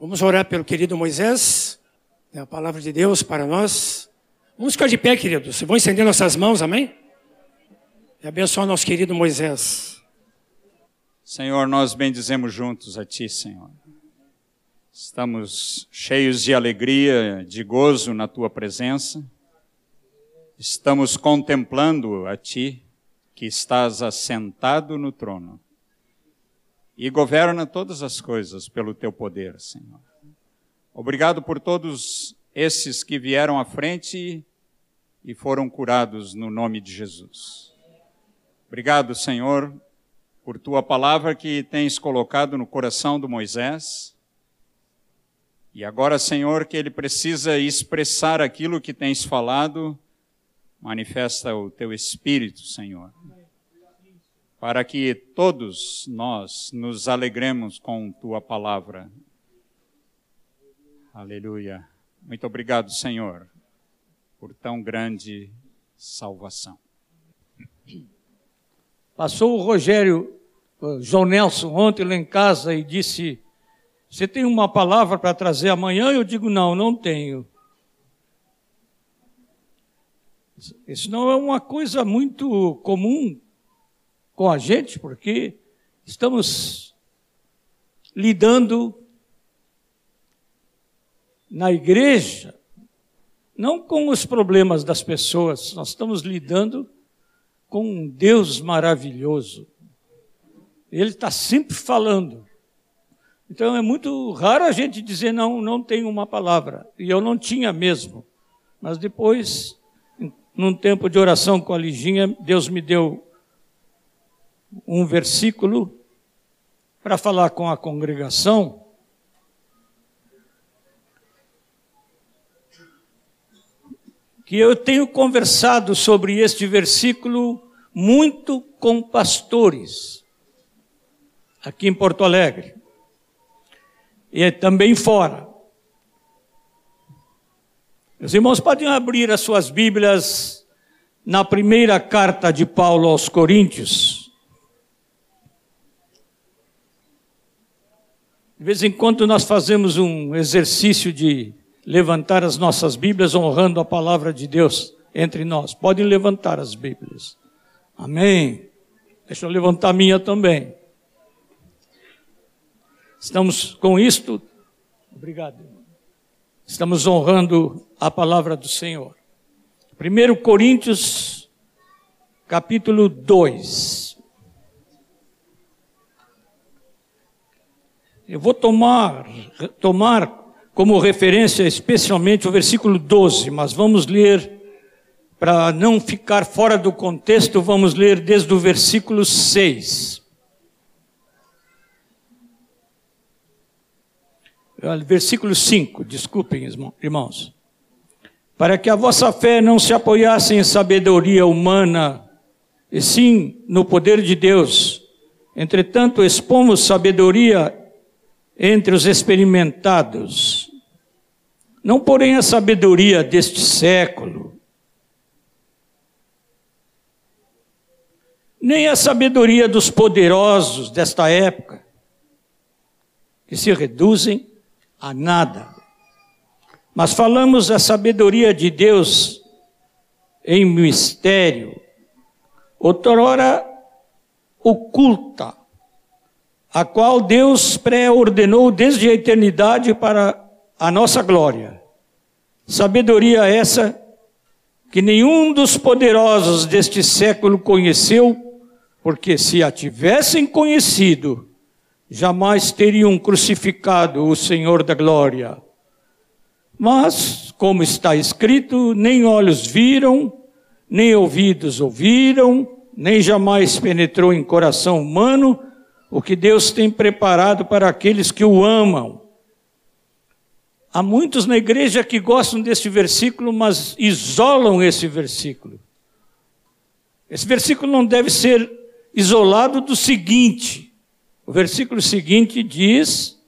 Vamos orar pelo querido Moisés, é a palavra de Deus para nós. Vamos ficar de pé, queridos. Vamos estender nossas mãos, amém? E abençoar nosso querido Moisés. Senhor, nós bendizemos juntos a Ti, Senhor. Estamos cheios de alegria, de gozo na Tua presença. Estamos contemplando a Ti, que estás assentado no trono e governa todas as coisas pelo teu poder, Senhor. Obrigado por todos esses que vieram à frente e foram curados no nome de Jesus. Obrigado, Senhor, por tua palavra que tens colocado no coração do Moisés. E agora, Senhor, que ele precisa expressar aquilo que tens falado, manifesta o teu espírito, Senhor para que todos nós nos alegremos com tua palavra. Aleluia. Muito obrigado, Senhor, por tão grande salvação. Passou o Rogério, o João Nelson, ontem lá em casa e disse: Você tem uma palavra para trazer amanhã? Eu digo: Não, não tenho. Isso não é uma coisa muito comum com a gente, porque estamos lidando na igreja, não com os problemas das pessoas, nós estamos lidando com um Deus maravilhoso. Ele está sempre falando. Então é muito raro a gente dizer não, não tenho uma palavra. E eu não tinha mesmo. Mas depois, num tempo de oração com a Liginha, Deus me deu um versículo para falar com a congregação. Que eu tenho conversado sobre este versículo muito com pastores, aqui em Porto Alegre, e também fora. Os irmãos podem abrir as suas Bíblias na primeira carta de Paulo aos Coríntios. De vez em quando nós fazemos um exercício de levantar as nossas Bíblias honrando a palavra de Deus entre nós. Podem levantar as Bíblias. Amém. Deixa eu levantar a minha também. Estamos com isto. Obrigado. Estamos honrando a palavra do Senhor. 1 Coríntios, capítulo 2. Eu vou tomar, tomar como referência especialmente o versículo 12, mas vamos ler, para não ficar fora do contexto, vamos ler desde o versículo 6. Versículo 5, desculpem, irmãos. Para que a vossa fé não se apoiasse em sabedoria humana, e sim no poder de Deus. Entretanto, expomos sabedoria entre os experimentados, não porém a sabedoria deste século, nem a sabedoria dos poderosos desta época, que se reduzem a nada. Mas falamos a sabedoria de Deus em mistério, outrora oculta a qual Deus pré-ordenou desde a eternidade para a nossa glória. Sabedoria essa que nenhum dos poderosos deste século conheceu, porque se a tivessem conhecido, jamais teriam crucificado o Senhor da glória. Mas, como está escrito, nem olhos viram, nem ouvidos ouviram, nem jamais penetrou em coração humano o que Deus tem preparado para aqueles que o amam. Há muitos na igreja que gostam desse versículo, mas isolam esse versículo. Esse versículo não deve ser isolado do seguinte. O versículo seguinte diz: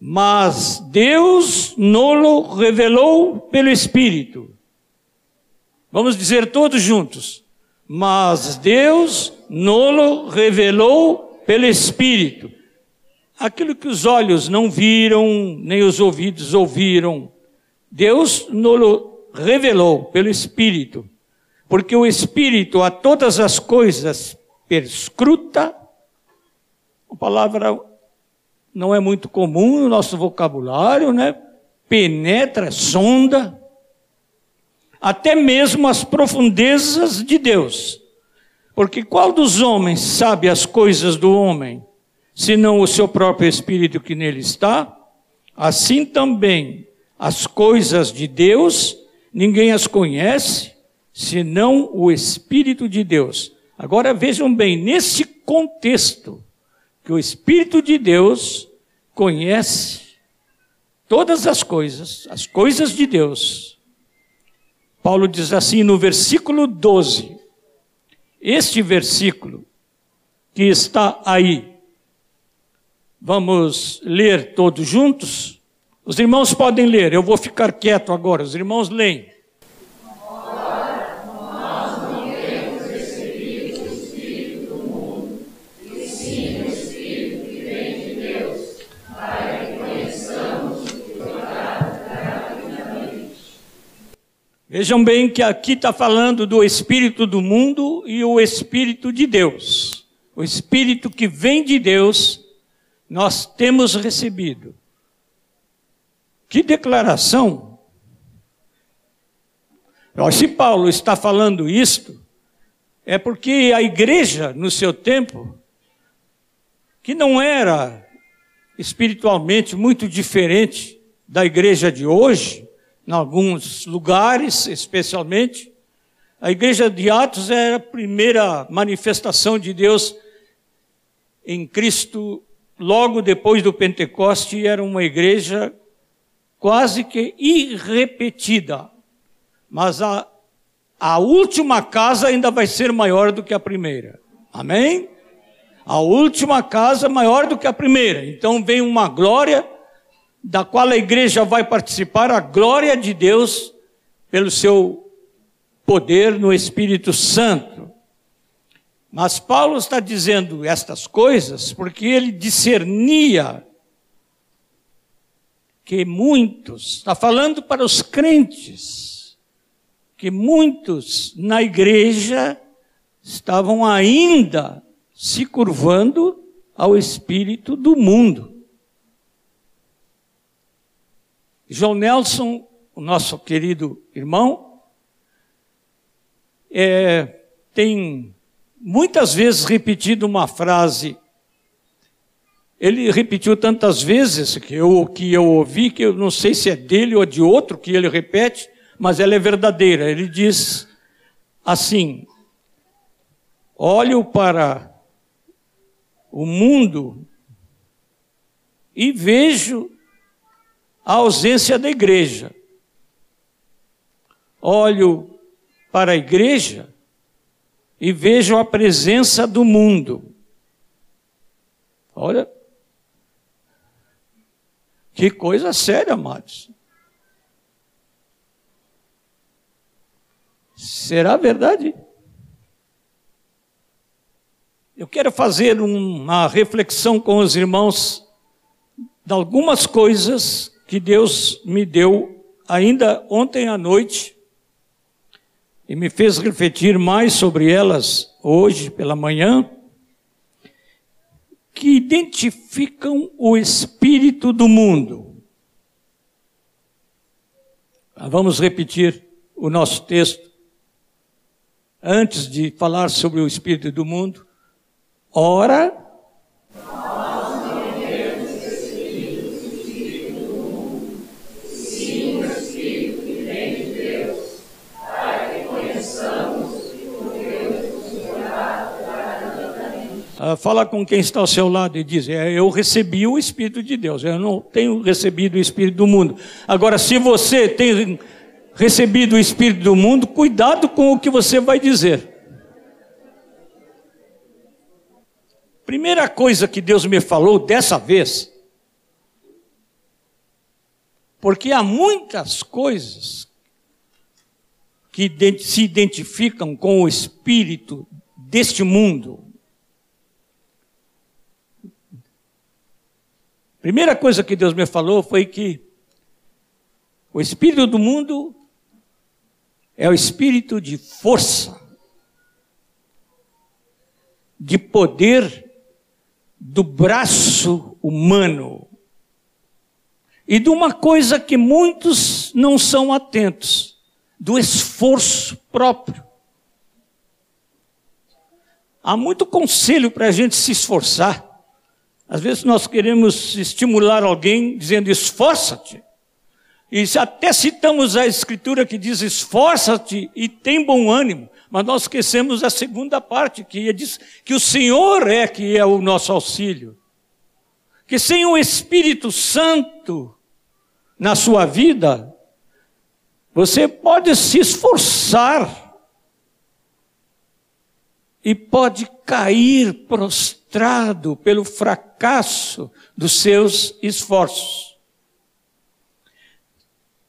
Mas Deus nolo revelou pelo Espírito. Vamos dizer todos juntos. Mas Deus nolo revelou pelo Espírito. aquilo que os olhos não viram, nem os ouvidos ouviram, Deus nos revelou pelo Espírito, porque o Espírito a todas as coisas perscruta, a palavra não é muito comum no nosso vocabulário, né? Penetra, sonda, até mesmo as profundezas de Deus. Porque qual dos homens sabe as coisas do homem, senão o seu próprio espírito que nele está? Assim também as coisas de Deus, ninguém as conhece, senão o Espírito de Deus. Agora vejam bem, nesse contexto, que o Espírito de Deus conhece todas as coisas, as coisas de Deus. Paulo diz assim no versículo 12: este versículo que está aí, vamos ler todos juntos? Os irmãos podem ler, eu vou ficar quieto agora, os irmãos leem. Vejam bem que aqui está falando do espírito do mundo e o espírito de Deus. O espírito que vem de Deus, nós temos recebido. Que declaração! Se Paulo está falando isto, é porque a igreja, no seu tempo, que não era espiritualmente muito diferente da igreja de hoje, em alguns lugares, especialmente. A igreja de Atos era a primeira manifestação de Deus em Cristo logo depois do Pentecoste, era uma igreja quase que irrepetida. Mas a, a última casa ainda vai ser maior do que a primeira. Amém? A última casa maior do que a primeira. Então vem uma glória da qual a igreja vai participar, a glória de Deus pelo seu poder no Espírito Santo. Mas Paulo está dizendo estas coisas porque ele discernia que muitos, está falando para os crentes, que muitos na igreja estavam ainda se curvando ao espírito do mundo. João Nelson, o nosso querido irmão, é, tem muitas vezes repetido uma frase. Ele repetiu tantas vezes que eu, que eu ouvi, que eu não sei se é dele ou de outro que ele repete, mas ela é verdadeira. Ele diz assim: olho para o mundo e vejo a ausência da igreja. Olho para a igreja e vejo a presença do mundo. Olha, que coisa séria, amados. Será verdade? Eu quero fazer uma reflexão com os irmãos de algumas coisas que Deus me deu ainda ontem à noite e me fez refletir mais sobre elas hoje pela manhã, que identificam o espírito do mundo. Ah, vamos repetir o nosso texto. Antes de falar sobre o espírito do mundo, ora Ah, fala com quem está ao seu lado e diz: é, Eu recebi o Espírito de Deus, eu não tenho recebido o Espírito do mundo. Agora, se você tem recebido o Espírito do mundo, cuidado com o que você vai dizer. Primeira coisa que Deus me falou dessa vez, porque há muitas coisas que se identificam com o espírito deste mundo. Primeira coisa que Deus me falou foi que o espírito do mundo é o espírito de força, de poder do braço humano e de uma coisa que muitos não são atentos, do esforço próprio. Há muito conselho para a gente se esforçar. Às vezes nós queremos estimular alguém dizendo esforça-te. E até citamos a escritura que diz esforça-te e tem bom ânimo. Mas nós esquecemos a segunda parte, que diz que o Senhor é que é o nosso auxílio. Que sem o Espírito Santo na sua vida, você pode se esforçar e pode cair prostrado pelo fracasso dos seus esforços.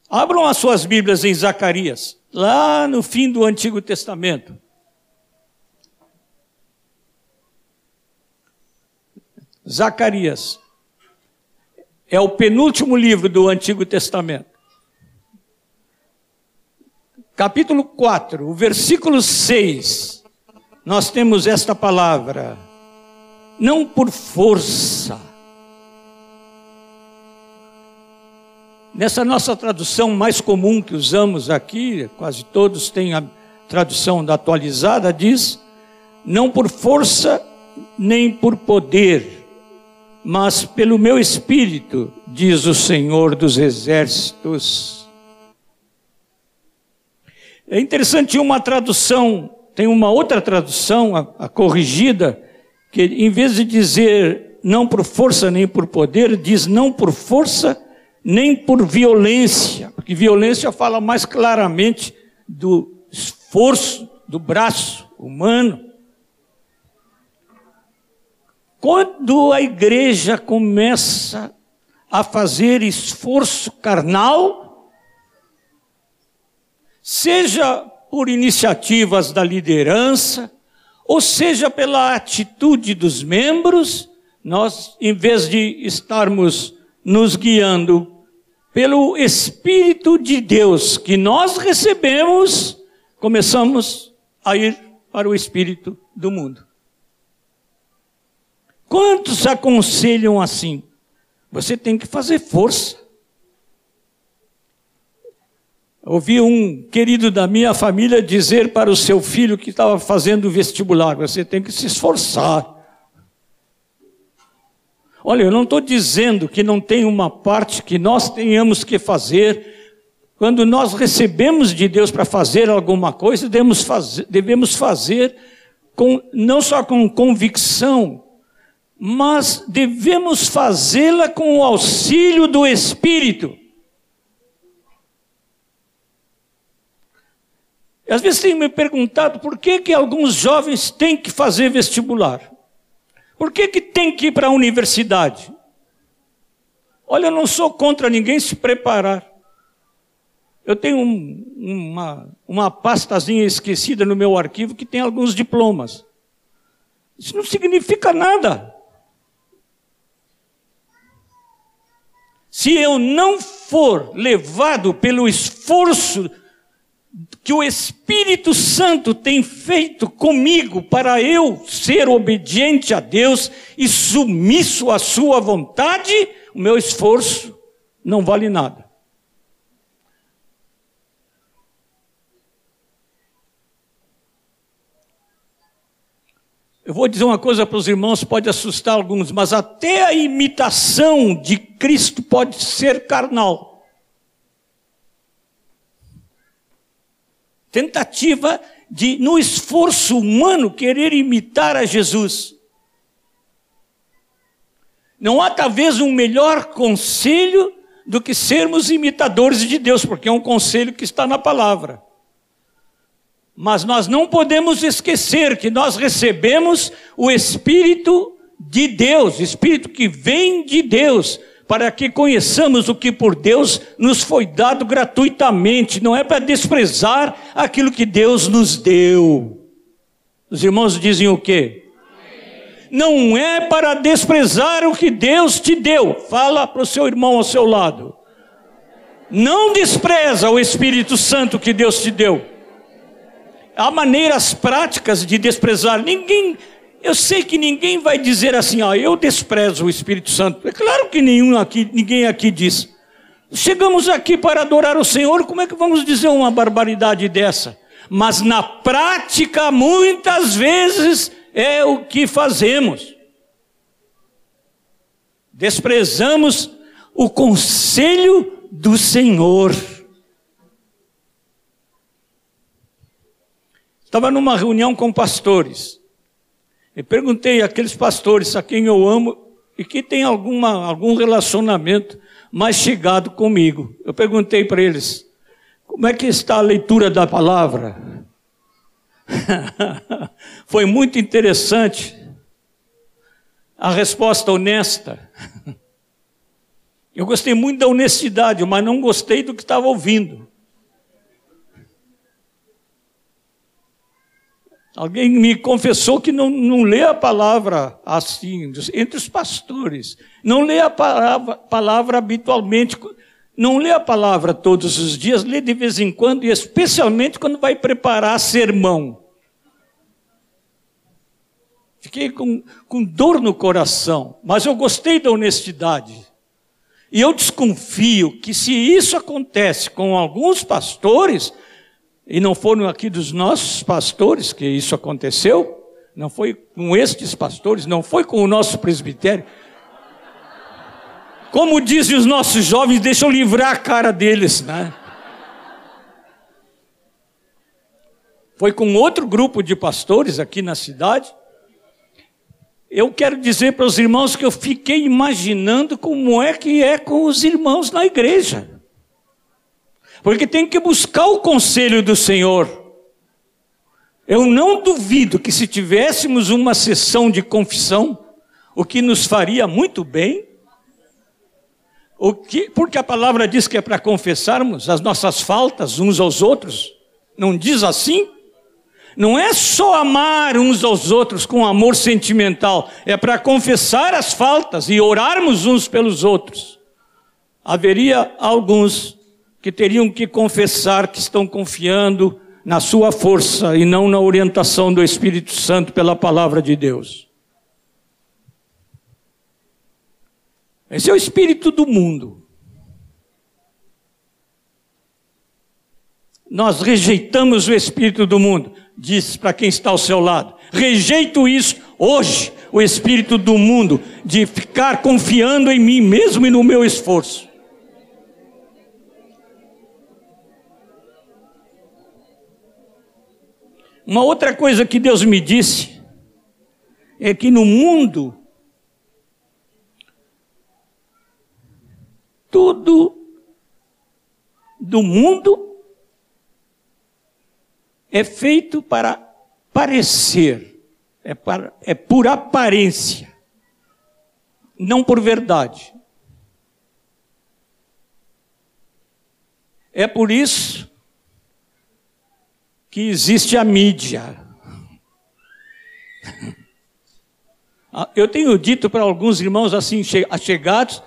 Abram as suas Bíblias em Zacarias, lá no fim do Antigo Testamento. Zacarias é o penúltimo livro do Antigo Testamento. Capítulo 4, o versículo 6 nós temos esta palavra, não por força. Nessa nossa tradução mais comum que usamos aqui, quase todos têm a tradução da atualizada, diz: não por força nem por poder, mas pelo meu espírito, diz o Senhor dos exércitos. É interessante uma tradução tem uma outra tradução, a, a corrigida, que em vez de dizer não por força nem por poder, diz não por força nem por violência, porque violência fala mais claramente do esforço do braço humano. Quando a igreja começa a fazer esforço carnal, seja por iniciativas da liderança, ou seja pela atitude dos membros, nós, em vez de estarmos nos guiando pelo Espírito de Deus que nós recebemos, começamos a ir para o Espírito do mundo. Quantos aconselham assim? Você tem que fazer força. Ouvi um querido da minha família dizer para o seu filho que estava fazendo vestibular: você tem que se esforçar. Olha, eu não estou dizendo que não tem uma parte que nós tenhamos que fazer. Quando nós recebemos de Deus para fazer alguma coisa, devemos fazer, devemos fazer com, não só com convicção, mas devemos fazê-la com o auxílio do Espírito. Às vezes tenho me perguntado por que, que alguns jovens têm que fazer vestibular. Por que, que tem que ir para a universidade? Olha, eu não sou contra ninguém se preparar. Eu tenho um, uma, uma pastazinha esquecida no meu arquivo que tem alguns diplomas. Isso não significa nada. Se eu não for levado pelo esforço que o Espírito Santo tem feito comigo para eu ser obediente a Deus e submisso à Sua vontade, o meu esforço não vale nada. Eu vou dizer uma coisa para os irmãos, pode assustar alguns, mas até a imitação de Cristo pode ser carnal. Tentativa de, no esforço humano, querer imitar a Jesus. Não há talvez um melhor conselho do que sermos imitadores de Deus, porque é um conselho que está na palavra. Mas nós não podemos esquecer que nós recebemos o Espírito de Deus, Espírito que vem de Deus, para que conheçamos o que por Deus nos foi dado gratuitamente, não é para desprezar aquilo que Deus nos deu. Os irmãos dizem o quê? não é para desprezar o que Deus te deu. Fala para o seu irmão ao seu lado. Não despreza o Espírito Santo que Deus te deu. Há maneiras práticas de desprezar. Ninguém, eu sei que ninguém vai dizer assim, ó, eu desprezo o Espírito Santo. É claro que nenhum aqui, ninguém aqui diz. Chegamos aqui para adorar o Senhor, como é que vamos dizer uma barbaridade dessa? Mas na prática, muitas vezes, é o que fazemos. Desprezamos o conselho do Senhor. Estava numa reunião com pastores. E perguntei àqueles pastores a quem eu amo e que tem alguma, algum relacionamento mais chegado comigo. Eu perguntei para eles: como é que está a leitura da palavra? Foi muito interessante a resposta honesta. Eu gostei muito da honestidade, mas não gostei do que estava ouvindo. Alguém me confessou que não, não lê a palavra assim, entre os pastores. Não lê a palavra, palavra habitualmente, não lê a palavra todos os dias, lê de vez em quando, e especialmente quando vai preparar sermão. Fiquei com, com dor no coração, mas eu gostei da honestidade. E eu desconfio que se isso acontece com alguns pastores, e não foram aqui dos nossos pastores que isso aconteceu, não foi com estes pastores, não foi com o nosso presbitério. Como dizem os nossos jovens, deixa eu livrar a cara deles, né? Foi com outro grupo de pastores aqui na cidade. Eu quero dizer para os irmãos que eu fiquei imaginando como é que é com os irmãos na igreja porque tem que buscar o conselho do Senhor. Eu não duvido que se tivéssemos uma sessão de confissão, o que nos faria muito bem, o que, porque a palavra diz que é para confessarmos as nossas faltas uns aos outros, não diz assim? Não é só amar uns aos outros com amor sentimental, é para confessar as faltas e orarmos uns pelos outros. Haveria alguns que teriam que confessar que estão confiando na sua força e não na orientação do Espírito Santo pela palavra de Deus. Esse é o espírito do mundo. Nós rejeitamos o espírito do mundo, diz para quem está ao seu lado. Rejeito isso hoje, o espírito do mundo, de ficar confiando em mim mesmo e no meu esforço. Uma outra coisa que Deus me disse é que no mundo tudo do mundo é feito para parecer, é, para, é por aparência, não por verdade. É por isso que existe a mídia. Ah, eu tenho dito para alguns irmãos assim achegados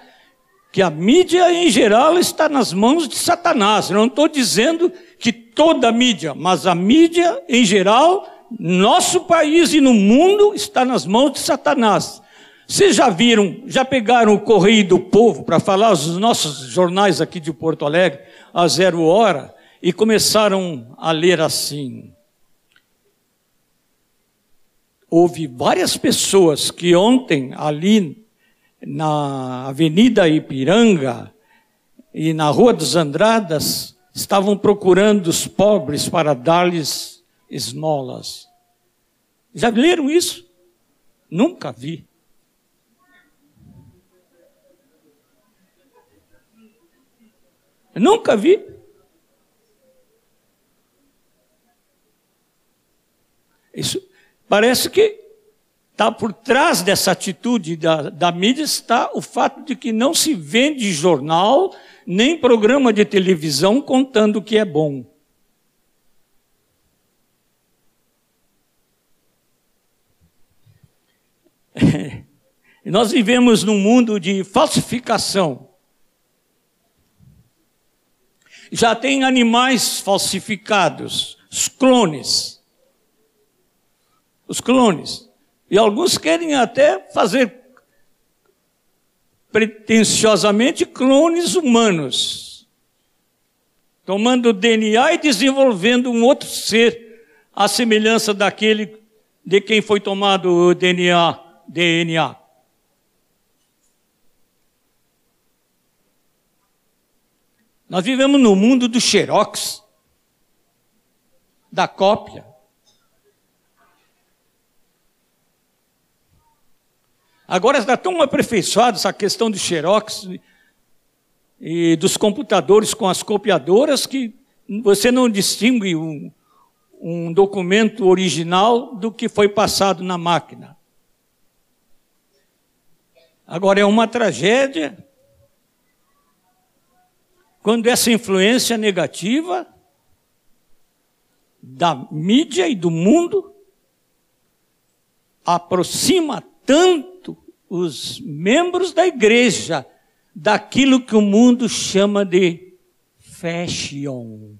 que a mídia em geral está nas mãos de Satanás. Eu não estou dizendo que toda a mídia, mas a mídia em geral, nosso país e no mundo está nas mãos de Satanás. Vocês já viram, já pegaram o Correio do Povo para falar os nossos jornais aqui de Porto Alegre, a zero hora? E começaram a ler assim. Houve várias pessoas que ontem, ali na Avenida Ipiranga e na Rua dos Andradas, estavam procurando os pobres para dar-lhes esmolas. Já leram isso? Nunca vi. Nunca vi. Isso parece que está por trás dessa atitude da, da mídia está o fato de que não se vende jornal nem programa de televisão contando que é bom. Nós vivemos num mundo de falsificação. Já tem animais falsificados, os clones. Os clones. E alguns querem até fazer pretensiosamente clones humanos, tomando DNA e desenvolvendo um outro ser à semelhança daquele de quem foi tomado o DNA, DNA. Nós vivemos no mundo do xerox, da cópia. Agora está tão aperfeiçoada essa questão do xerox e dos computadores com as copiadoras que você não distingue um, um documento original do que foi passado na máquina. Agora é uma tragédia quando essa influência negativa da mídia e do mundo aproxima tanto os membros da igreja daquilo que o mundo chama de fashion,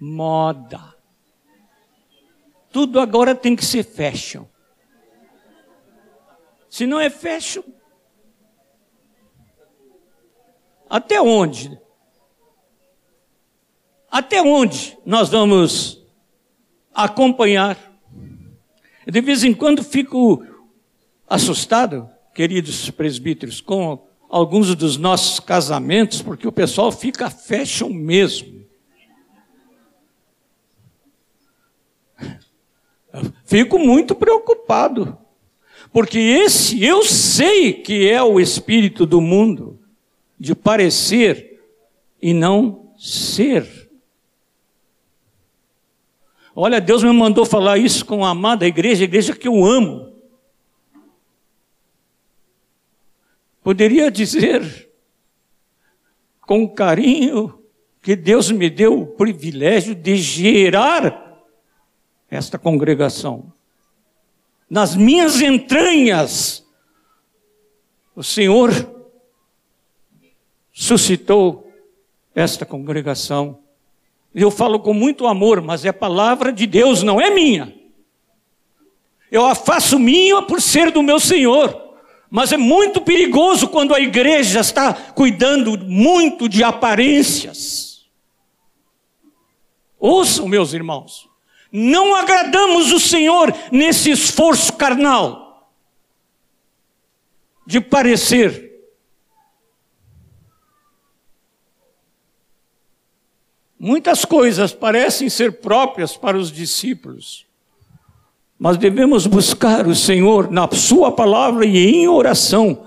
moda. Tudo agora tem que ser fashion. Se não é fashion, até onde? Até onde nós vamos acompanhar? De vez em quando fico assustado, queridos presbíteros, com alguns dos nossos casamentos, porque o pessoal fica fashion mesmo. Fico muito preocupado, porque esse eu sei que é o espírito do mundo, de parecer e não ser. Olha, Deus me mandou falar isso com a amada igreja, a igreja que eu amo. Poderia dizer, com carinho, que Deus me deu o privilégio de gerar esta congregação. Nas minhas entranhas, o Senhor suscitou esta congregação eu falo com muito amor, mas é palavra de Deus, não é minha. Eu a faço minha por ser do meu Senhor. Mas é muito perigoso quando a igreja está cuidando muito de aparências. Ouçam, meus irmãos, não agradamos o Senhor nesse esforço carnal de parecer Muitas coisas parecem ser próprias para os discípulos, mas devemos buscar o Senhor na Sua palavra e em oração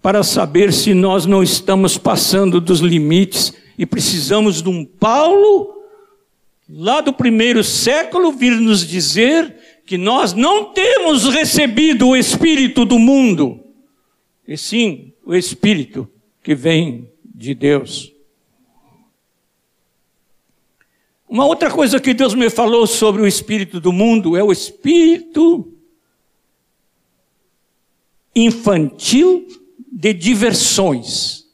para saber se nós não estamos passando dos limites e precisamos de um Paulo, lá do primeiro século, vir nos dizer que nós não temos recebido o Espírito do mundo, e sim o Espírito que vem de Deus. Uma outra coisa que Deus me falou sobre o espírito do mundo é o espírito infantil de diversões.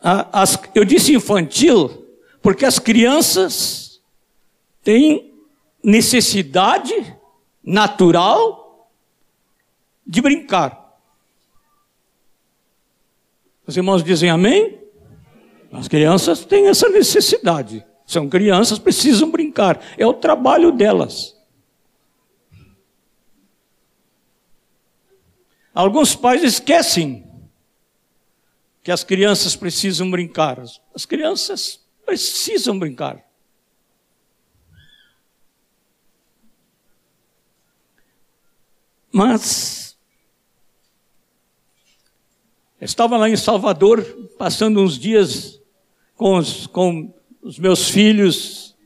As, eu disse infantil porque as crianças têm necessidade natural de brincar. Os irmãos dizem amém? As crianças têm essa necessidade. São crianças, precisam brincar. É o trabalho delas. Alguns pais esquecem que as crianças precisam brincar. As crianças precisam brincar. Mas estava lá em Salvador, passando uns dias com os, com os meus filhos,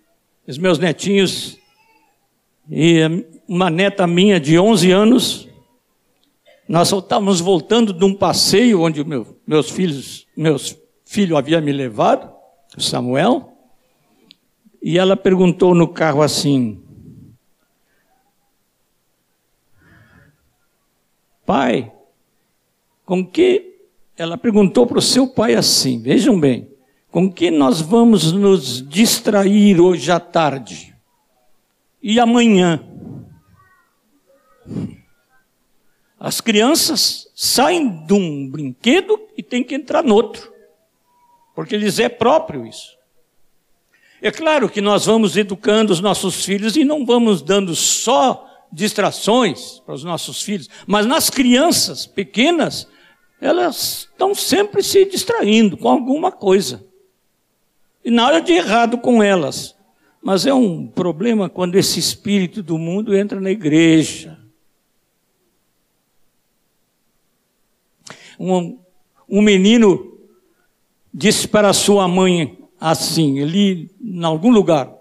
os meus netinhos, e uma neta minha de 11 anos. Nós estávamos voltando de um passeio onde meu, meus filhos, meus filho havia me levado, o Samuel, e ela perguntou no carro assim: Pai, com que ela perguntou para o seu pai assim: vejam bem, com que nós vamos nos distrair hoje à tarde? E amanhã? As crianças saem de um brinquedo e têm que entrar no outro, porque lhes é próprio isso. É claro que nós vamos educando os nossos filhos e não vamos dando só distrações para os nossos filhos, mas nas crianças pequenas, elas estão sempre se distraindo com alguma coisa. E nada de errado com elas. Mas é um problema quando esse espírito do mundo entra na igreja. Um, um menino disse para sua mãe assim, ali em algum lugar,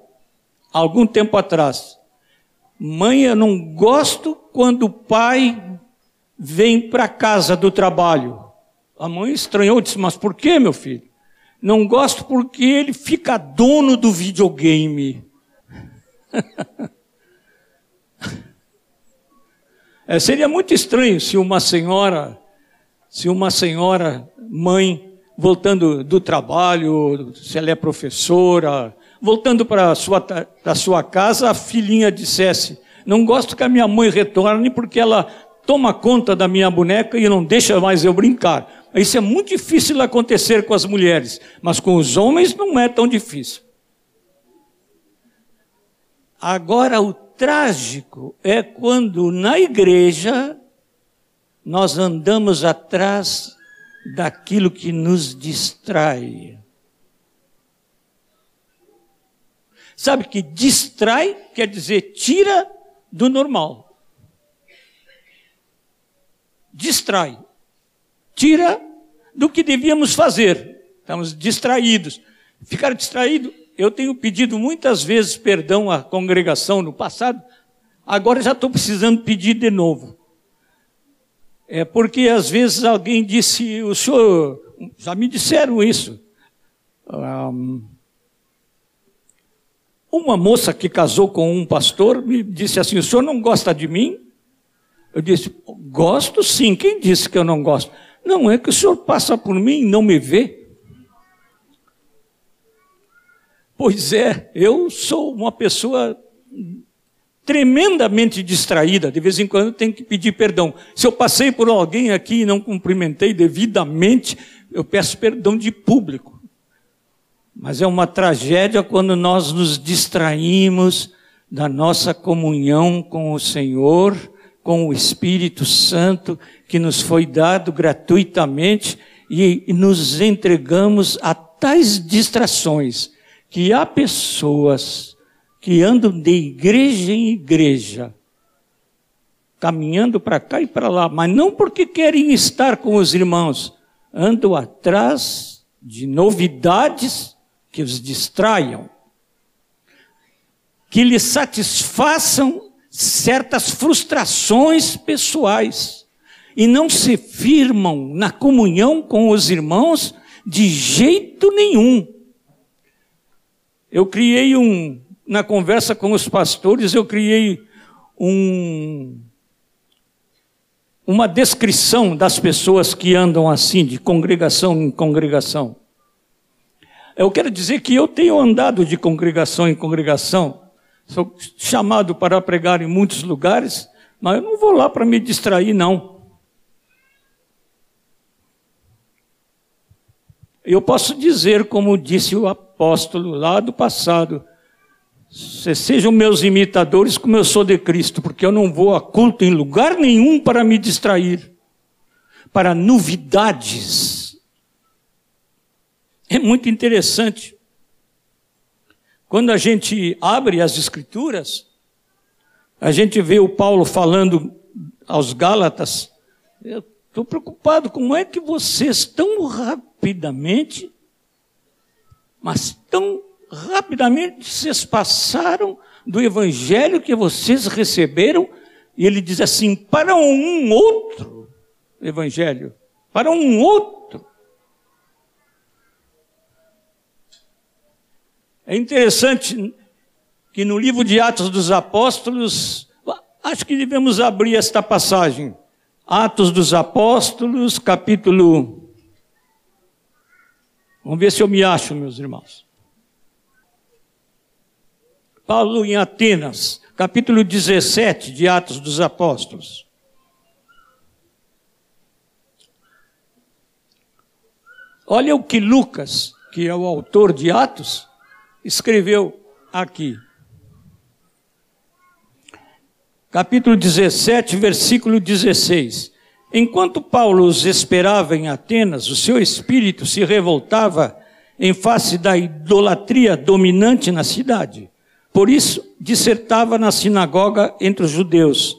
algum tempo atrás: Mãe, eu não gosto quando o pai vem para casa do trabalho. A mãe estranhou e disse: Mas por que, meu filho? Não gosto porque ele fica dono do videogame. é, seria muito estranho se uma senhora se uma senhora, mãe, voltando do trabalho, se ela é professora, voltando para a sua, sua casa, a filhinha dissesse: Não gosto que a minha mãe retorne porque ela toma conta da minha boneca e não deixa mais eu brincar. Isso é muito difícil acontecer com as mulheres, mas com os homens não é tão difícil. Agora, o trágico é quando na igreja nós andamos atrás daquilo que nos distrai. Sabe que distrai quer dizer tira do normal. Distrai. Tira do que devíamos fazer. Estamos distraídos. Ficar distraído, eu tenho pedido muitas vezes perdão à congregação no passado, agora já estou precisando pedir de novo. É porque às vezes alguém disse, o senhor, já me disseram isso. Um, uma moça que casou com um pastor me disse assim: o senhor não gosta de mim? Eu disse: gosto sim. Quem disse que eu não gosto? Não, é que o senhor passa por mim e não me vê. Pois é, eu sou uma pessoa tremendamente distraída, de vez em quando tenho que pedir perdão. Se eu passei por alguém aqui e não cumprimentei devidamente, eu peço perdão de público. Mas é uma tragédia quando nós nos distraímos da nossa comunhão com o Senhor, com o Espírito Santo, que nos foi dado gratuitamente, e nos entregamos a tais distrações, que há pessoas que andam de igreja em igreja, caminhando para cá e para lá, mas não porque querem estar com os irmãos, andam atrás de novidades que os distraiam, que lhes satisfaçam certas frustrações pessoais e não se firmam na comunhão com os irmãos de jeito nenhum. Eu criei um, na conversa com os pastores, eu criei um, uma descrição das pessoas que andam assim, de congregação em congregação. Eu quero dizer que eu tenho andado de congregação em congregação, sou chamado para pregar em muitos lugares, mas eu não vou lá para me distrair, não. Eu posso dizer, como disse o apóstolo lá do passado, Sejam meus imitadores como eu sou de Cristo, porque eu não vou a culto em lugar nenhum para me distrair, para novidades. É muito interessante. Quando a gente abre as Escrituras, a gente vê o Paulo falando aos Gálatas, eu estou preocupado, como é que vocês tão rapidamente, mas tão rapidamente vocês passaram do evangelho que vocês receberam, e ele diz assim: para um outro evangelho, para um outro. É interessante que no livro de Atos dos Apóstolos, acho que devemos abrir esta passagem. Atos dos Apóstolos, capítulo. Vamos ver se eu me acho, meus irmãos. Paulo em Atenas, capítulo 17 de Atos dos Apóstolos. Olha o que Lucas, que é o autor de Atos, escreveu aqui. Capítulo 17, versículo 16. Enquanto Paulo os esperava em Atenas, o seu espírito se revoltava em face da idolatria dominante na cidade. Por isso, dissertava na sinagoga entre os judeus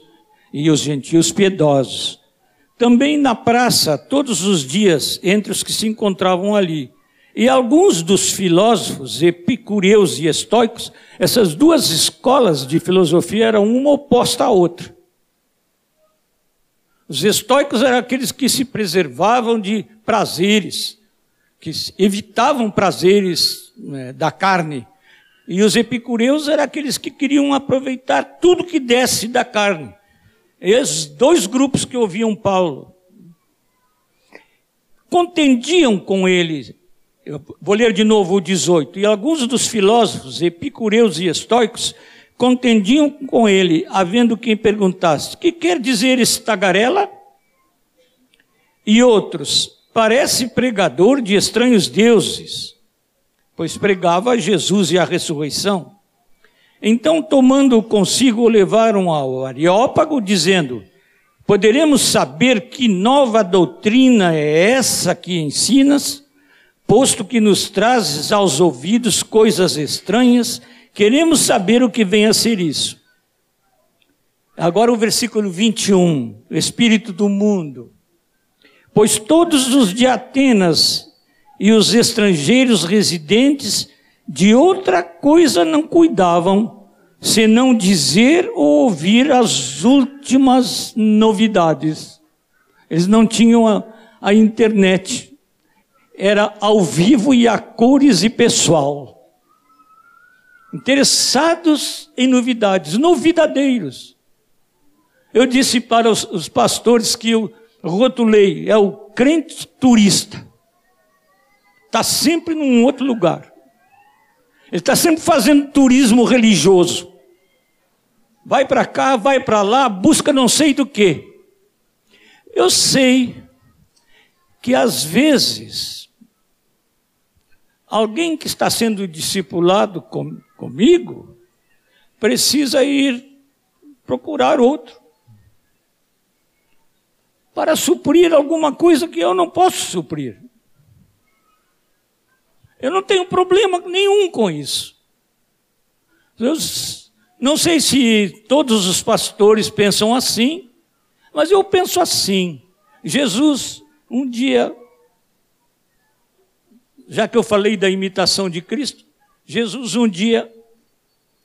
e os gentios piedosos. Também na praça, todos os dias, entre os que se encontravam ali. E alguns dos filósofos epicureus e estoicos, essas duas escolas de filosofia eram uma oposta à outra. Os estoicos eram aqueles que se preservavam de prazeres, que evitavam prazeres né, da carne. E os epicureus eram aqueles que queriam aproveitar tudo que desse da carne. Esses dois grupos que ouviam Paulo contendiam com ele eu vou ler de novo o 18. E alguns dos filósofos, epicureus e estoicos, contendiam com ele, havendo quem perguntasse: que quer dizer esse tagarela? E outros, parece pregador de estranhos deuses, pois pregava Jesus e a ressurreição. Então, tomando consigo, o levaram ao Areópago, dizendo: Poderemos saber que nova doutrina é essa que ensinas? Posto que nos trazes aos ouvidos coisas estranhas, queremos saber o que vem a ser isso. Agora o versículo 21, o espírito do mundo. Pois todos os de Atenas e os estrangeiros residentes de outra coisa não cuidavam, senão dizer ou ouvir as últimas novidades. Eles não tinham a, a internet era ao vivo e a cores e pessoal. Interessados em novidades, novidadeiros. Eu disse para os, os pastores que eu rotulei, é o crente turista. Está sempre num outro lugar. Ele está sempre fazendo turismo religioso. Vai para cá, vai para lá, busca não sei do que. Eu sei que às vezes Alguém que está sendo discipulado com, comigo precisa ir procurar outro para suprir alguma coisa que eu não posso suprir. Eu não tenho problema nenhum com isso. Eu não sei se todos os pastores pensam assim, mas eu penso assim. Jesus um dia já que eu falei da imitação de Cristo, Jesus um dia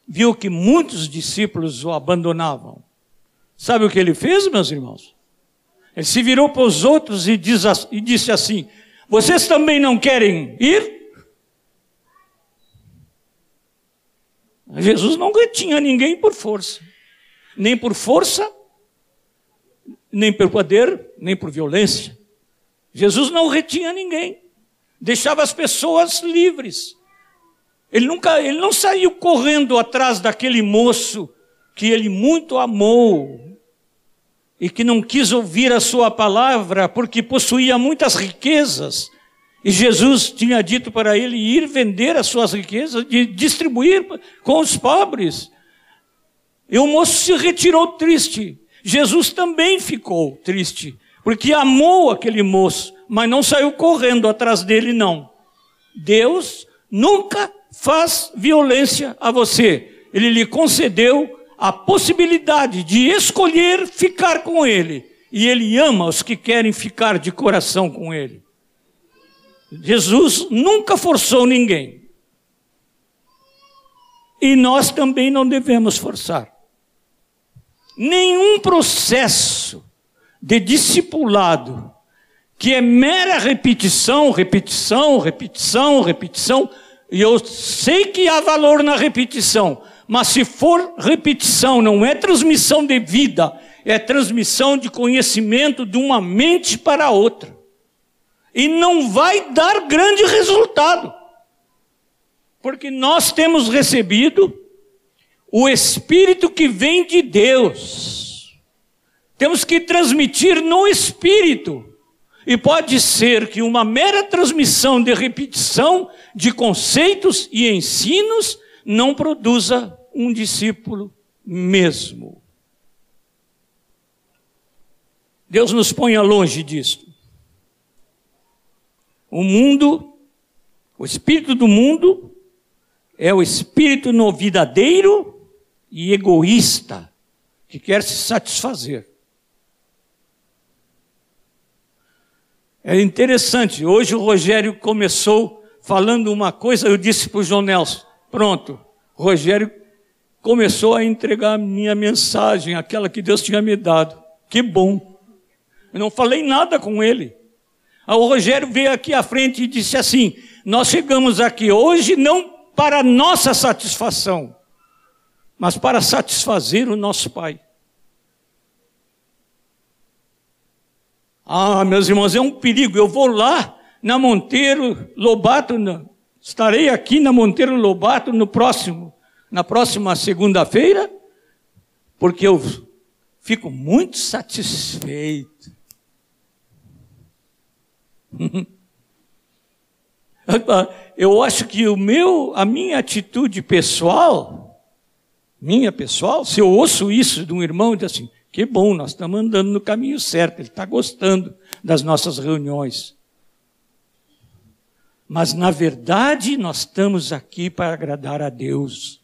viu que muitos discípulos o abandonavam. Sabe o que ele fez, meus irmãos? Ele se virou para os outros e, diz, e disse assim: Vocês também não querem ir? Jesus não retinha ninguém por força, nem por força, nem por poder, nem por violência. Jesus não retinha ninguém deixava as pessoas livres. Ele nunca, ele não saiu correndo atrás daquele moço que ele muito amou e que não quis ouvir a sua palavra porque possuía muitas riquezas. E Jesus tinha dito para ele ir vender as suas riquezas e distribuir com os pobres. E o moço se retirou triste. Jesus também ficou triste, porque amou aquele moço mas não saiu correndo atrás dele, não. Deus nunca faz violência a você. Ele lhe concedeu a possibilidade de escolher ficar com ele. E ele ama os que querem ficar de coração com ele. Jesus nunca forçou ninguém. E nós também não devemos forçar. Nenhum processo de discipulado que é mera repetição, repetição, repetição, repetição, e eu sei que há valor na repetição, mas se for repetição, não é transmissão de vida, é transmissão de conhecimento de uma mente para outra. E não vai dar grande resultado. Porque nós temos recebido o Espírito que vem de Deus. Temos que transmitir no Espírito. E pode ser que uma mera transmissão de repetição de conceitos e ensinos não produza um discípulo mesmo. Deus nos ponha longe disto. O mundo, o espírito do mundo, é o espírito novidadeiro e egoísta que quer se satisfazer. É interessante, hoje o Rogério começou falando uma coisa, eu disse para o João Nelson, pronto, o Rogério começou a entregar a minha mensagem, aquela que Deus tinha me dado. Que bom. Eu não falei nada com ele. O Rogério veio aqui à frente e disse assim: Nós chegamos aqui hoje não para nossa satisfação, mas para satisfazer o nosso Pai. Ah, meus irmãos, é um perigo. Eu vou lá na Monteiro Lobato, estarei aqui na Monteiro Lobato no próximo, na próxima segunda-feira, porque eu fico muito satisfeito. Eu acho que o meu, a minha atitude pessoal, minha pessoal, se eu ouço isso de um irmão, diz assim, que bom, nós estamos andando no caminho certo, ele está gostando das nossas reuniões. Mas, na verdade, nós estamos aqui para agradar a Deus.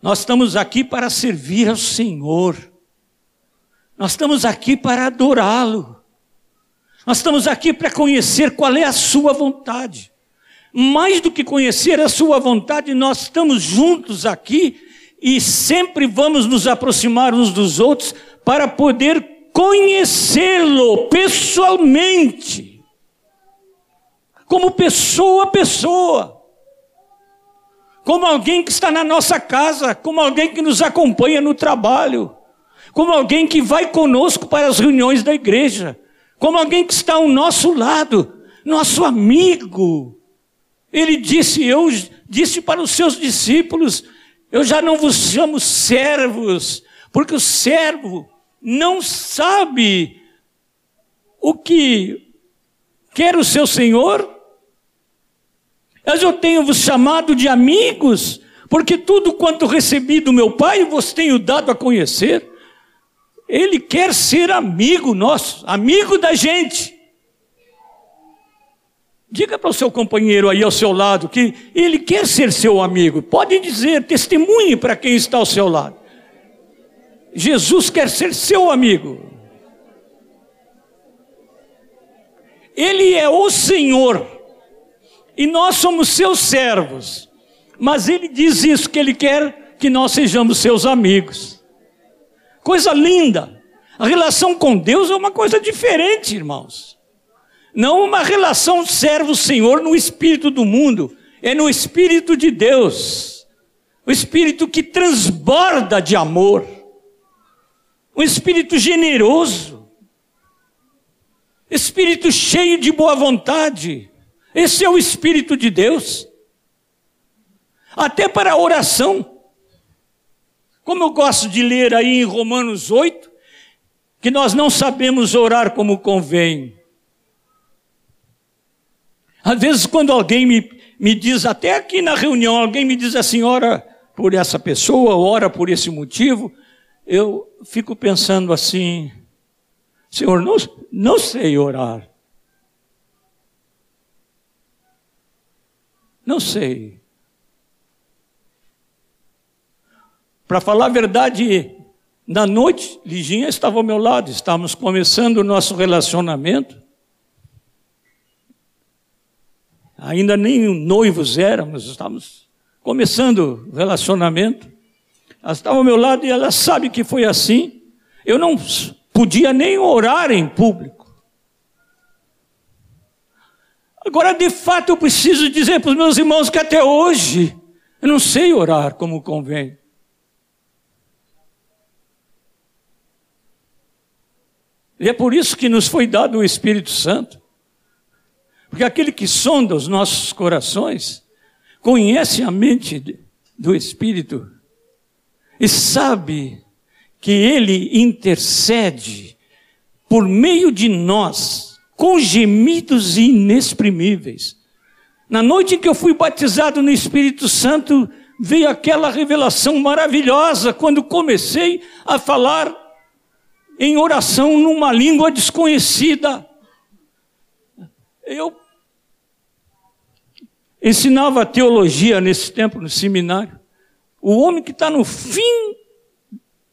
Nós estamos aqui para servir ao Senhor. Nós estamos aqui para adorá-lo. Nós estamos aqui para conhecer qual é a Sua vontade. Mais do que conhecer a Sua vontade, nós estamos juntos aqui e sempre vamos nos aproximar uns dos outros para poder conhecê-lo pessoalmente, como pessoa a pessoa, como alguém que está na nossa casa, como alguém que nos acompanha no trabalho, como alguém que vai conosco para as reuniões da igreja, como alguém que está ao nosso lado, nosso amigo. Ele disse, eu disse para os seus discípulos, eu já não vos chamo servos, porque o servo não sabe o que quer o seu senhor. Mas eu tenho vos chamado de amigos, porque tudo quanto recebi do meu Pai vos tenho dado a conhecer. Ele quer ser amigo nosso, amigo da gente. Diga para o seu companheiro aí ao seu lado que ele quer ser seu amigo. Pode dizer, testemunhe para quem está ao seu lado. Jesus quer ser seu amigo. Ele é o Senhor e nós somos seus servos. Mas ele diz isso que ele quer que nós sejamos seus amigos. Coisa linda. A relação com Deus é uma coisa diferente, irmãos. Não uma relação servo-senhor no espírito do mundo, é no espírito de Deus. O espírito que transborda de amor. Um espírito generoso. Espírito cheio de boa vontade. Esse é o espírito de Deus. Até para a oração. Como eu gosto de ler aí em Romanos 8, que nós não sabemos orar como convém. Às vezes, quando alguém me, me diz, até aqui na reunião, alguém me diz assim, ora por essa pessoa, ora por esse motivo, eu fico pensando assim, Senhor, não, não sei orar. Não sei. Para falar a verdade, na noite, Liginha estava ao meu lado, estávamos começando o nosso relacionamento. ainda nem noivos éramos, estávamos começando o relacionamento. Ela estava ao meu lado e ela sabe que foi assim. Eu não podia nem orar em público. Agora, de fato, eu preciso dizer para os meus irmãos que até hoje eu não sei orar como convém. E é por isso que nos foi dado o Espírito Santo porque aquele que sonda os nossos corações conhece a mente do Espírito e sabe que ele intercede por meio de nós com gemidos inexprimíveis. Na noite em que eu fui batizado no Espírito Santo, veio aquela revelação maravilhosa quando comecei a falar em oração numa língua desconhecida. Eu ensinava teologia nesse tempo no seminário. O homem que está no fim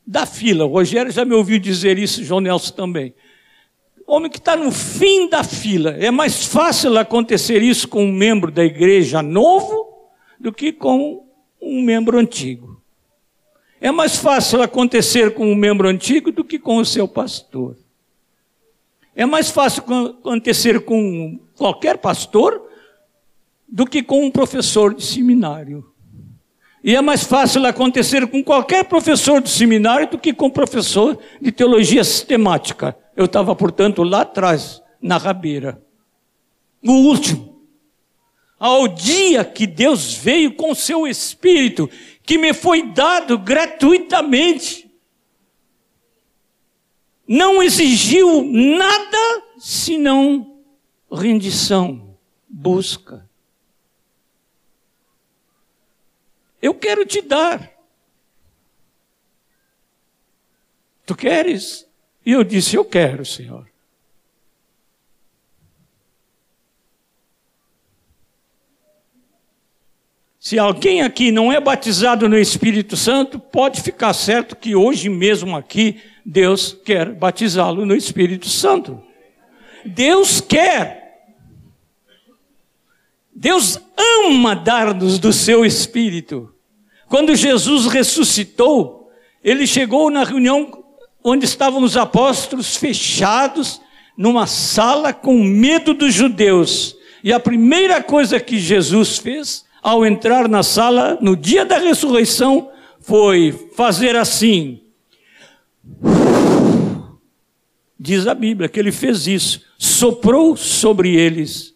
da fila, o Rogério já me ouviu dizer isso, João Nelson também. O homem que está no fim da fila, é mais fácil acontecer isso com um membro da igreja novo do que com um membro antigo. É mais fácil acontecer com um membro antigo do que com o seu pastor. É mais fácil acontecer com qualquer pastor do que com um professor de seminário. E é mais fácil acontecer com qualquer professor de seminário do que com professor de teologia sistemática. Eu estava, portanto, lá atrás, na rabeira. O último. Ao dia que Deus veio com seu Espírito, que me foi dado gratuitamente. Não exigiu nada senão rendição, busca. Eu quero te dar. Tu queres? E eu disse: Eu quero, Senhor. Se alguém aqui não é batizado no Espírito Santo, pode ficar certo que hoje mesmo aqui Deus quer batizá-lo no Espírito Santo. Deus quer. Deus ama dar-nos do seu Espírito. Quando Jesus ressuscitou, ele chegou na reunião onde estavam os apóstolos fechados numa sala com medo dos judeus. E a primeira coisa que Jesus fez ao entrar na sala no dia da ressurreição foi fazer assim. Diz a Bíblia que ele fez isso, soprou sobre eles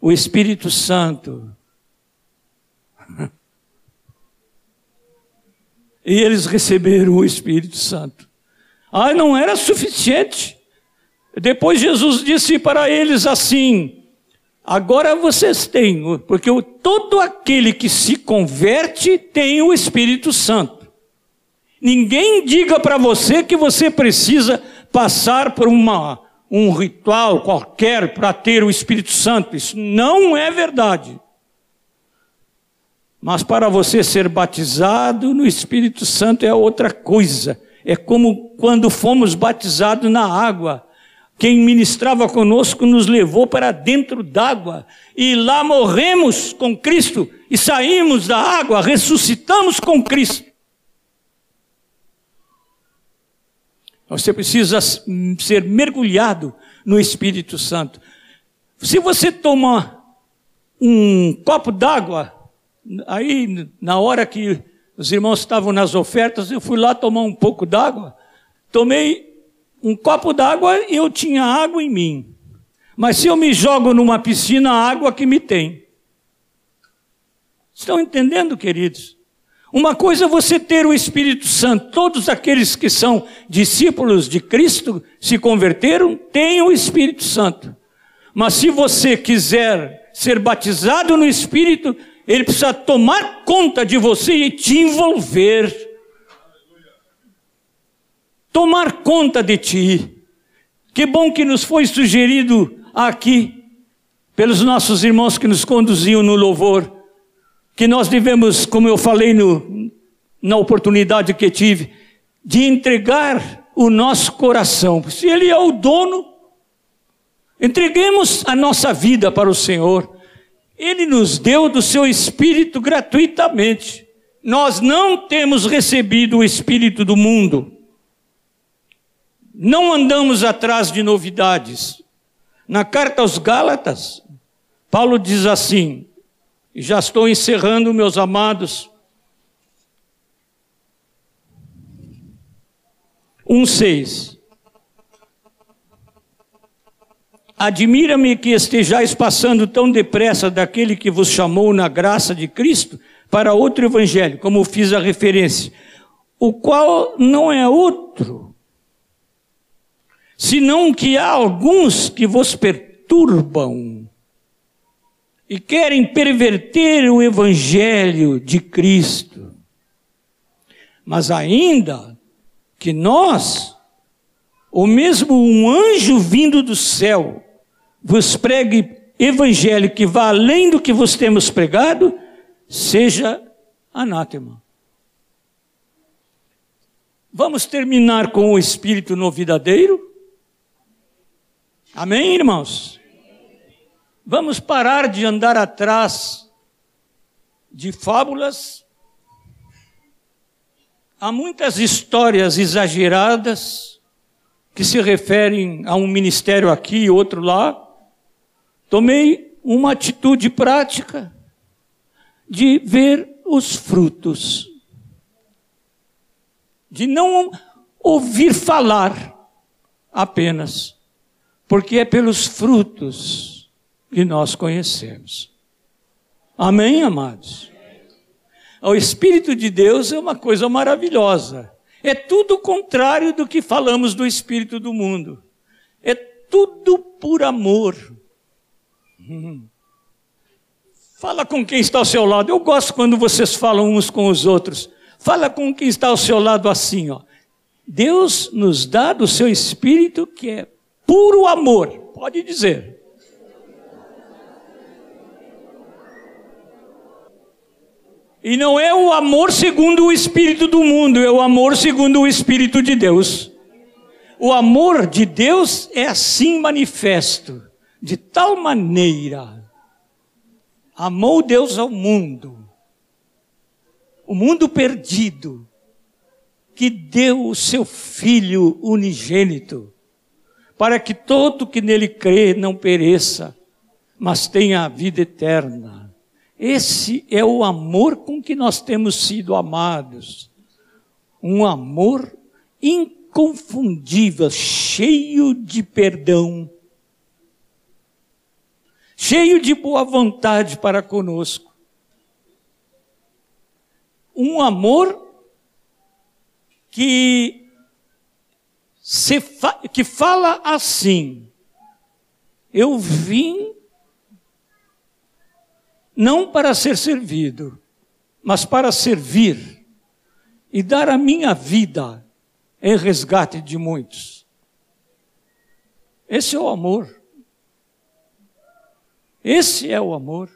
o Espírito Santo. E eles receberam o Espírito Santo. Ah, não era suficiente. Depois Jesus disse para eles assim: agora vocês têm, porque todo aquele que se converte tem o Espírito Santo. Ninguém diga para você que você precisa passar por uma, um ritual qualquer para ter o Espírito Santo. Isso não é verdade. Mas para você ser batizado no Espírito Santo é outra coisa. É como quando fomos batizados na água. Quem ministrava conosco nos levou para dentro d'água e lá morremos com Cristo e saímos da água, ressuscitamos com Cristo. Você precisa ser mergulhado no Espírito Santo. Se você tomar um copo d'água Aí, na hora que os irmãos estavam nas ofertas, eu fui lá tomar um pouco d'água. Tomei um copo d'água e eu tinha água em mim. Mas se eu me jogo numa piscina, a água que me tem. Estão entendendo, queridos? Uma coisa é você ter o Espírito Santo. Todos aqueles que são discípulos de Cristo se converteram, têm o Espírito Santo. Mas se você quiser ser batizado no Espírito, ele precisa tomar conta de você e te envolver. Tomar conta de ti. Que bom que nos foi sugerido aqui, pelos nossos irmãos que nos conduziam no louvor, que nós devemos, como eu falei no, na oportunidade que tive, de entregar o nosso coração. Se Ele é o dono, entreguemos a nossa vida para o Senhor. Ele nos deu do seu Espírito gratuitamente. Nós não temos recebido o Espírito do mundo. Não andamos atrás de novidades. Na carta aos Gálatas, Paulo diz assim, já estou encerrando, meus amados. 1,6. Admira-me que estejais passando tão depressa daquele que vos chamou na graça de Cristo para outro evangelho, como fiz a referência, o qual não é outro, senão que há alguns que vos perturbam e querem perverter o evangelho de Cristo. Mas ainda que nós, ou mesmo um anjo vindo do céu, vos pregue evangelho que vá além do que vos temos pregado, seja anátema. Vamos terminar com o espírito novidadeiro? Amém, irmãos? Vamos parar de andar atrás de fábulas. Há muitas histórias exageradas que se referem a um ministério aqui e outro lá. Tomei uma atitude prática de ver os frutos, de não ouvir falar apenas, porque é pelos frutos que nós conhecemos. Amém, amados? O Espírito de Deus é uma coisa maravilhosa. É tudo o contrário do que falamos do Espírito do mundo. É tudo por amor. Fala com quem está ao seu lado. Eu gosto quando vocês falam uns com os outros. Fala com quem está ao seu lado assim, ó. Deus nos dá do seu espírito que é puro amor. Pode dizer. E não é o amor segundo o espírito do mundo, é o amor segundo o espírito de Deus. O amor de Deus é assim manifesto de tal maneira amou Deus ao mundo, o mundo perdido, que deu o seu Filho unigênito, para que todo que nele crê não pereça, mas tenha a vida eterna. Esse é o amor com que nós temos sido amados. Um amor inconfundível, cheio de perdão cheio de boa vontade para conosco. Um amor que, se fa que fala assim: Eu vim não para ser servido, mas para servir e dar a minha vida em resgate de muitos. Esse é o amor. Esse é o amor.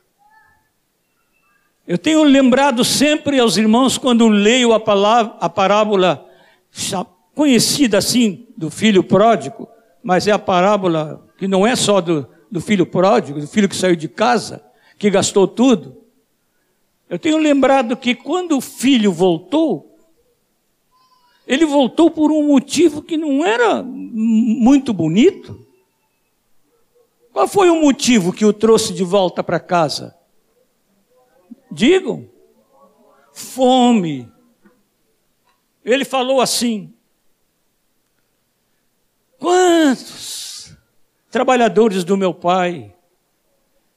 Eu tenho lembrado sempre aos irmãos quando leio a, palavra, a parábola conhecida assim do filho pródigo, mas é a parábola que não é só do, do filho pródigo, do filho que saiu de casa, que gastou tudo. Eu tenho lembrado que quando o filho voltou, ele voltou por um motivo que não era muito bonito. Qual foi o motivo que o trouxe de volta para casa? Digam. Fome. Ele falou assim: Quantos trabalhadores do meu pai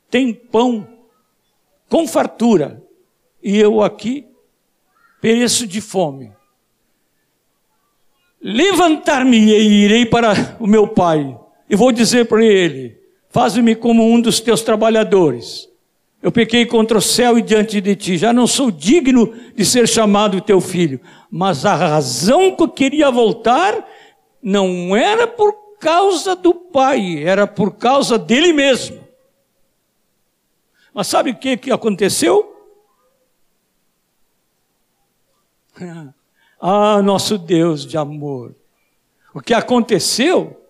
têm pão com fartura e eu aqui pereço de fome? Levantar-me e irei para o meu pai e vou dizer para ele: Faz-me como um dos teus trabalhadores. Eu pequei contra o céu e diante de ti. Já não sou digno de ser chamado teu filho. Mas a razão que eu queria voltar não era por causa do pai, era por causa dele mesmo. Mas sabe o que, que aconteceu? ah, nosso Deus de amor. O que aconteceu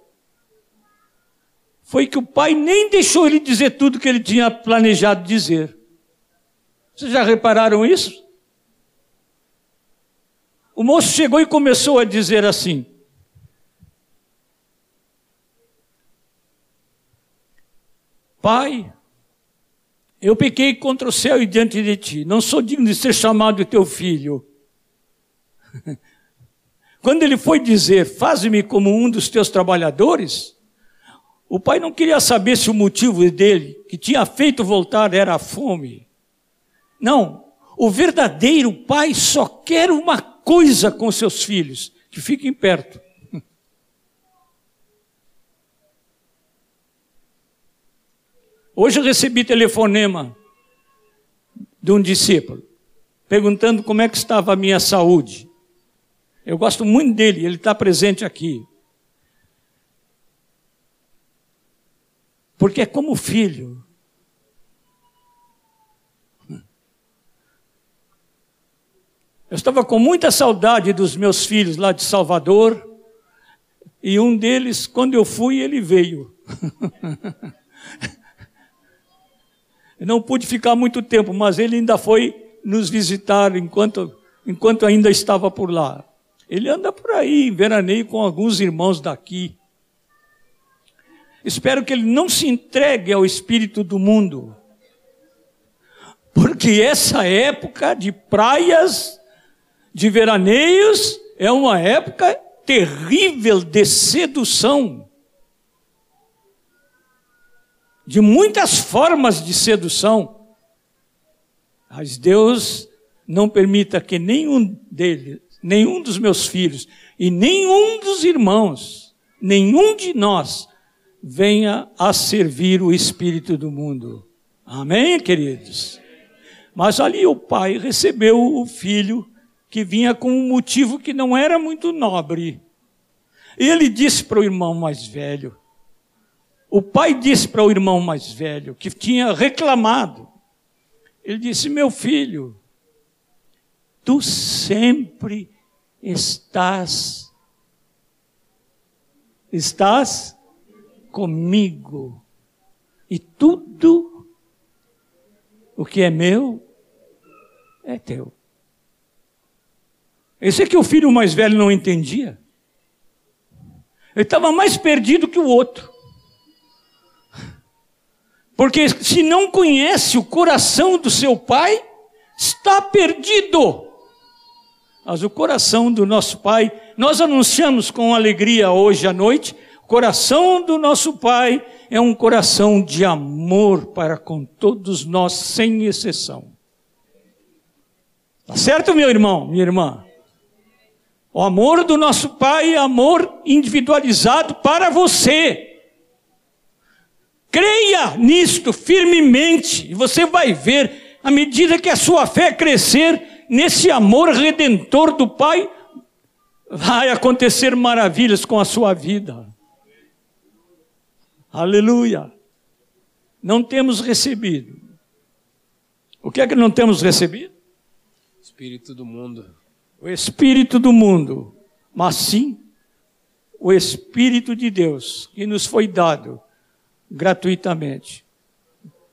foi que o pai nem deixou ele dizer tudo que ele tinha planejado dizer. Vocês já repararam isso? O moço chegou e começou a dizer assim: Pai, eu pequei contra o céu e diante de ti, não sou digno de ser chamado teu filho. Quando ele foi dizer, faze-me como um dos teus trabalhadores, O pai não queria saber se o motivo dele, que tinha feito voltar, era a fome. Não, o verdadeiro pai só quer uma coisa com seus filhos: que fiquem perto. Hoje eu recebi telefonema de um discípulo, perguntando como é que estava a minha saúde. Eu gosto muito dele, ele está presente aqui. Porque é como filho. Eu estava com muita saudade dos meus filhos lá de Salvador, e um deles, quando eu fui, ele veio. não pude ficar muito tempo, mas ele ainda foi nos visitar enquanto, enquanto ainda estava por lá. Ele anda por aí, veraneio, com alguns irmãos daqui. Espero que ele não se entregue ao espírito do mundo. Porque essa época de praias, de veraneios, é uma época terrível de sedução de muitas formas de sedução. Mas Deus não permita que nenhum deles, nenhum dos meus filhos e nenhum dos irmãos, nenhum de nós venha a servir o espírito do mundo. Amém, queridos? Mas ali o pai recebeu o filho que vinha com um motivo que não era muito nobre. E ele disse para o irmão mais velho: o pai disse para o irmão mais velho, que tinha reclamado, ele disse: Meu filho, tu sempre estás, estás comigo, e tudo o que é meu é teu. Esse é que o filho mais velho não entendia. Ele estava mais perdido que o outro. Porque se não conhece o coração do seu pai, está perdido. Mas o coração do nosso pai, nós anunciamos com alegria hoje à noite, o coração do nosso pai é um coração de amor para com todos nós, sem exceção. Tá certo, meu irmão, minha irmã? O amor do nosso pai é amor individualizado para você. Creia nisto firmemente, e você vai ver, à medida que a sua fé crescer, nesse amor redentor do Pai, vai acontecer maravilhas com a sua vida. Aleluia. Não temos recebido. O que é que não temos recebido? Espírito do mundo. O Espírito do mundo, mas sim o Espírito de Deus que nos foi dado gratuitamente.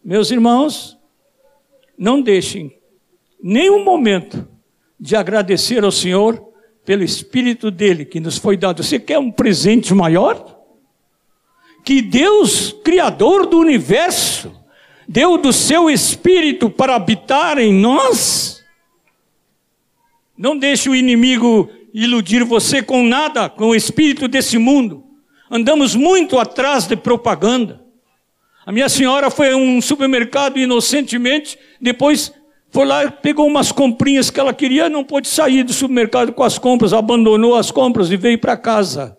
Meus irmãos, não deixem nenhum momento de agradecer ao Senhor pelo Espírito dele que nos foi dado. Você quer um presente maior? Que Deus, Criador do universo, deu do seu Espírito para habitar em nós? Não deixe o inimigo iludir você com nada, com o espírito desse mundo. Andamos muito atrás de propaganda. A minha senhora foi a um supermercado inocentemente, depois foi lá, pegou umas comprinhas que ela queria, não pôde sair do supermercado com as compras, abandonou as compras e veio para casa.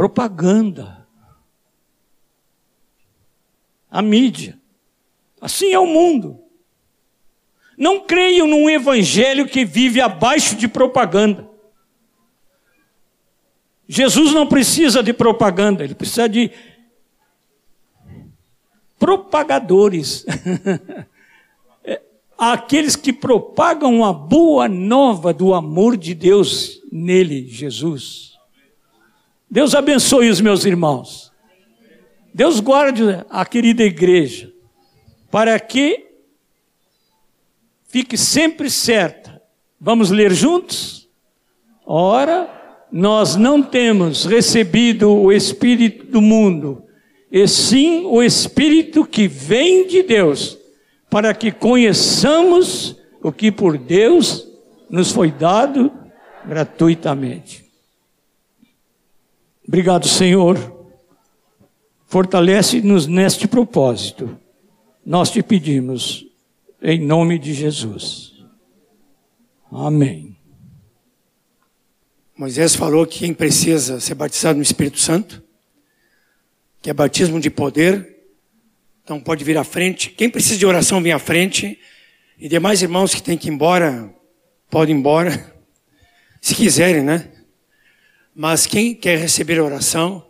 Propaganda. A mídia. Assim é o mundo. Não creiam num evangelho que vive abaixo de propaganda. Jesus não precisa de propaganda, ele precisa de propagadores. É, aqueles que propagam a boa nova do amor de Deus nele, Jesus. Deus abençoe os meus irmãos. Deus guarde a querida igreja, para que fique sempre certa. Vamos ler juntos? Ora, nós não temos recebido o Espírito do mundo e sim o Espírito que vem de Deus, para que conheçamos o que por Deus nos foi dado gratuitamente. Obrigado, Senhor, Fortalece-nos neste propósito. Nós te pedimos, em nome de Jesus. Amém. Moisés falou que quem precisa ser batizado no Espírito Santo, que é batismo de poder, então pode vir à frente. Quem precisa de oração, vem à frente. E demais irmãos que têm que ir embora, podem ir embora, se quiserem, né? Mas quem quer receber oração,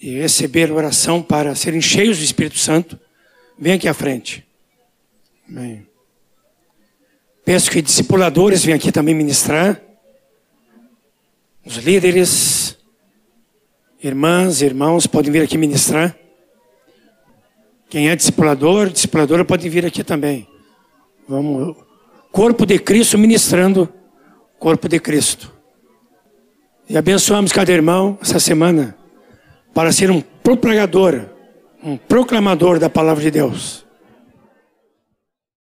e receber oração para serem cheios do Espírito Santo, vem aqui à frente. Amém. Peço que discipuladores venham aqui também ministrar. Os líderes, irmãs, irmãos, podem vir aqui ministrar. Quem é discipulador, discipuladora, pode vir aqui também. Vamos. Corpo de Cristo ministrando corpo de Cristo. E abençoamos cada irmão essa semana para ser um propagador, um proclamador da palavra de Deus.